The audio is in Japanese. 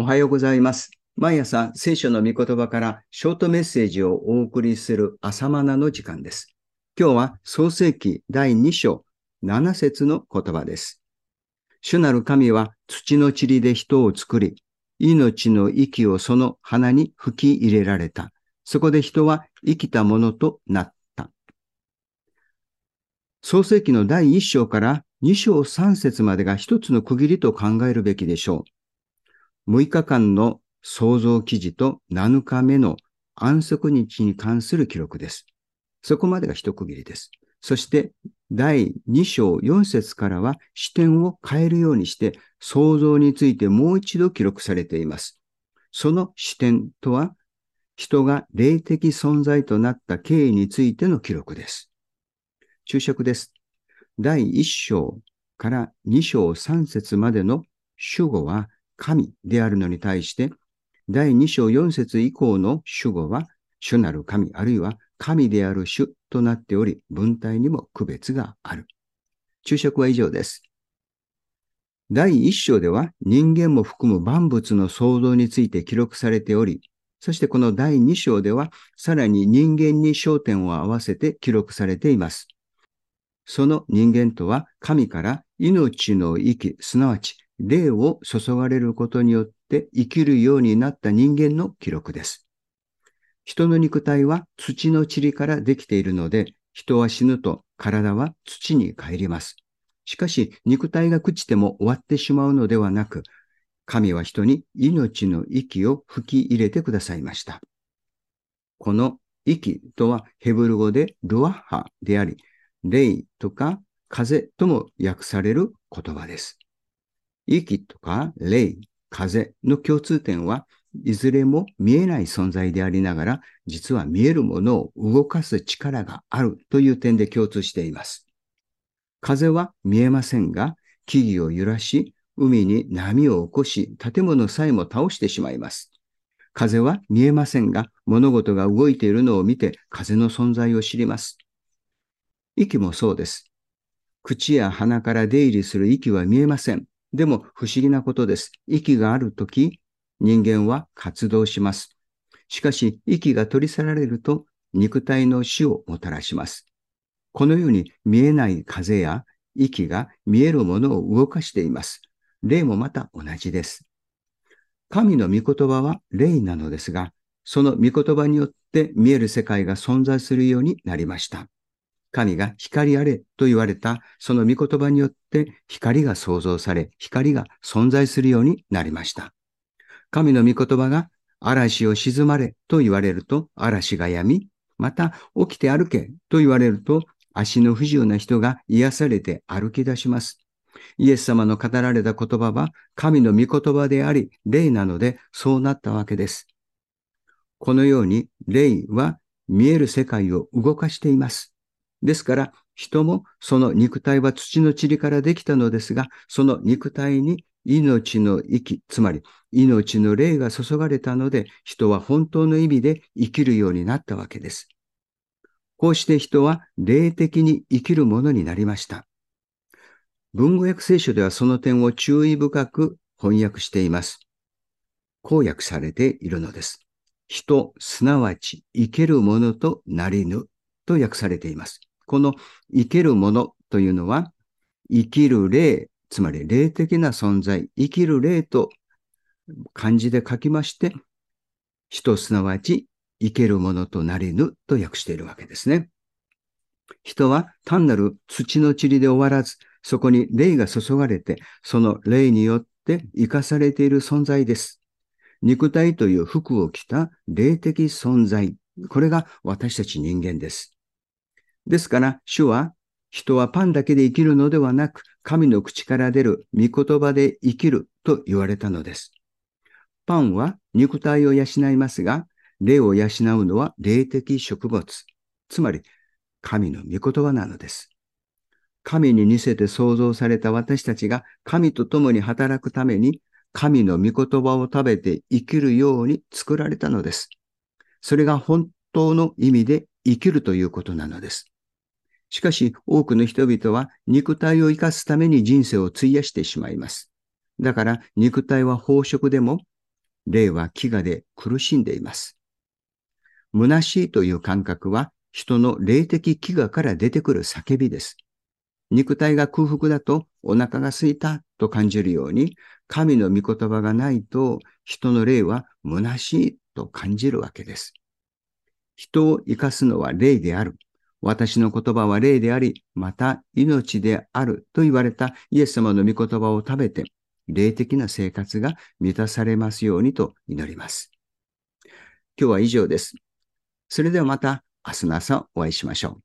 おはようございます。毎朝聖書の御言葉からショートメッセージをお送りする朝マナの時間です。今日は創世記第2章7節の言葉です。主なる神は土の塵で人を作り、命の息をその鼻に吹き入れられた。そこで人は生きたものとなった。創世記の第1章から2章3節までが一つの区切りと考えるべきでしょう。6日間の創造記事と7日目の安息日に関する記録です。そこまでが一区切りです。そして第2章4節からは視点を変えるようにして創造についてもう一度記録されています。その視点とは人が霊的存在となった経緯についての記録です。注釈です。第1章から2章3節までの主語は神であるのに対して、第2章4節以降の主語は主なる神、あるいは神である主となっており、文体にも区別がある。注釈は以上です。第1章では人間も含む万物の創造について記録されており、そしてこの第2章ではさらに人間に焦点を合わせて記録されています。その人間とは神から命の息、すなわち霊を注がれることによって生きるようになった人間の記録です。人の肉体は土の塵からできているので、人は死ぬと体は土に帰ります。しかし、肉体が朽ちても終わってしまうのではなく、神は人に命の息を吹き入れてくださいました。この息とはヘブル語でルワッハであり、霊とか風とも訳される言葉です。息とか霊、風の共通点はいずれも見えない存在でありながら、実は見えるものを動かす力があるという点で共通しています。風は見えませんが、木々を揺らし、海に波を起こし、建物さえも倒してしまいます。風は見えませんが、物事が動いているのを見て風の存在を知ります。息もそうです。口や鼻から出入りする息は見えません。でも不思議なことです。息があるとき、人間は活動します。しかし、息が取り去られると、肉体の死をもたらします。このように見えない風や息が見えるものを動かしています。霊もまた同じです。神の御言葉は霊なのですが、その御言葉によって見える世界が存在するようになりました。神が光あれと言われたその御言葉によって光が創造され、光が存在するようになりました。神の御言葉が嵐を沈まれと言われると嵐が止み、また起きて歩けと言われると足の不自由な人が癒されて歩き出します。イエス様の語られた言葉は神の御言葉であり、霊なのでそうなったわけです。このように霊は見える世界を動かしています。ですから、人もその肉体は土の塵からできたのですが、その肉体に命の息、つまり命の霊が注がれたので、人は本当の意味で生きるようになったわけです。こうして人は霊的に生きるものになりました。文語訳聖書ではその点を注意深く翻訳しています。こう訳されているのです。人、すなわち生けるものとなりぬと訳されています。この生けるものというのは、生きる霊、つまり霊的な存在、生きる霊と漢字で書きまして、人すなわち生けるものとなりぬと訳しているわけですね。人は単なる土の塵で終わらず、そこに霊が注がれて、その霊によって生かされている存在です。肉体という服を着た霊的存在。これが私たち人間です。ですから、主は、人はパンだけで生きるのではなく、神の口から出る御言葉で生きると言われたのです。パンは肉体を養いますが、霊を養うのは霊的植物。つまり、神の御言葉なのです。神に似せて創造された私たちが神と共に働くために神の御言葉を食べて生きるように作られたのです。それが本当の意味で生きるということなのです。しかし多くの人々は肉体を生かすために人生を費やしてしまいます。だから肉体は飽食でも霊は飢餓で苦しんでいます。虚しいという感覚は人の霊的飢餓から出てくる叫びです。肉体が空腹だとお腹が空いたと感じるように、神の御言葉がないと人の霊は虚しいと感じるわけです。人を生かすのは霊である。私の言葉は霊であり、また命であると言われたイエス様の御言葉を食べて、霊的な生活が満たされますようにと祈ります。今日は以上です。それではまた明日の朝お会いしましょう。